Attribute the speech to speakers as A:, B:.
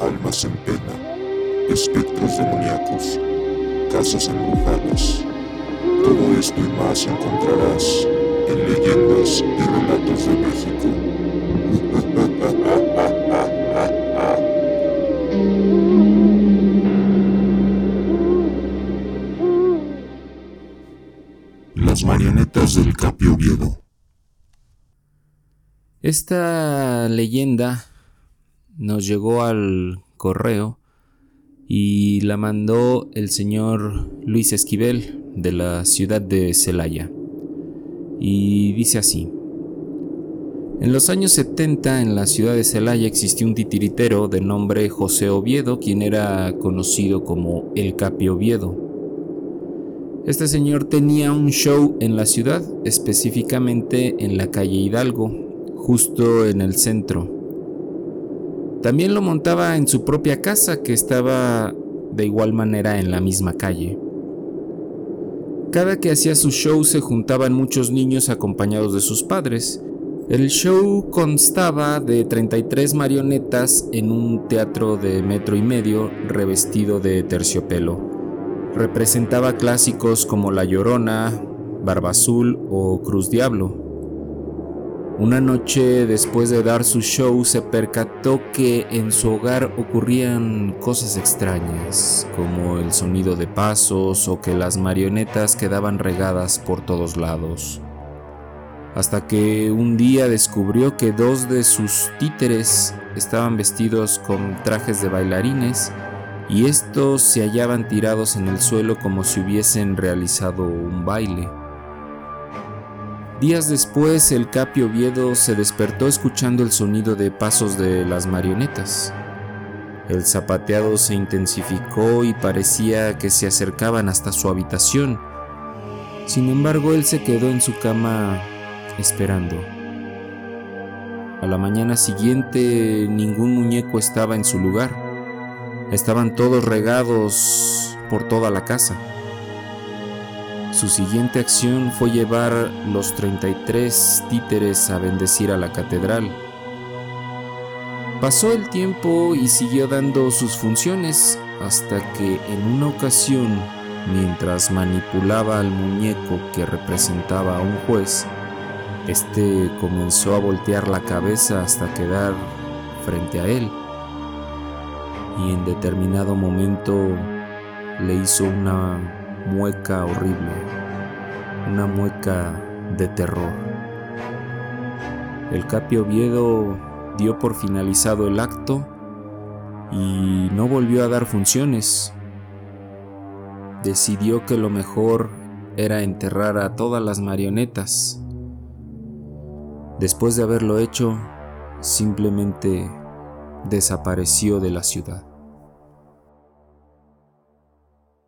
A: almas en pena, espectros demoníacos, casas embrujadas. Todo esto y más encontrarás en Leyendas y Relatos de México. Las marionetas del Capio Viedo.
B: Esta leyenda nos llegó al correo y la mandó el señor Luis Esquivel de la ciudad de Celaya. Y dice así. En los años 70 en la ciudad de Celaya existió un titiritero de nombre José Oviedo, quien era conocido como el Capio Oviedo. Este señor tenía un show en la ciudad, específicamente en la calle Hidalgo, justo en el centro. También lo montaba en su propia casa que estaba de igual manera en la misma calle. Cada que hacía su show se juntaban muchos niños acompañados de sus padres. El show constaba de 33 marionetas en un teatro de metro y medio revestido de terciopelo. Representaba clásicos como La Llorona, Barba Azul o Cruz Diablo. Una noche después de dar su show se percató que en su hogar ocurrían cosas extrañas, como el sonido de pasos o que las marionetas quedaban regadas por todos lados. Hasta que un día descubrió que dos de sus títeres estaban vestidos con trajes de bailarines y estos se hallaban tirados en el suelo como si hubiesen realizado un baile. Días después, el Capio Oviedo se despertó escuchando el sonido de pasos de las marionetas. El zapateado se intensificó y parecía que se acercaban hasta su habitación. Sin embargo, él se quedó en su cama esperando. A la mañana siguiente ningún muñeco estaba en su lugar. Estaban todos regados por toda la casa. Su siguiente acción fue llevar los 33 títeres a bendecir a la catedral. Pasó el tiempo y siguió dando sus funciones hasta que en una ocasión, mientras manipulaba al muñeco que representaba a un juez, este comenzó a voltear la cabeza hasta quedar frente a él y en determinado momento le hizo una mueca horrible, una mueca de terror. El Capio Oviedo dio por finalizado el acto y no volvió a dar funciones. Decidió que lo mejor era enterrar a todas las marionetas. Después de haberlo hecho, simplemente desapareció de la ciudad.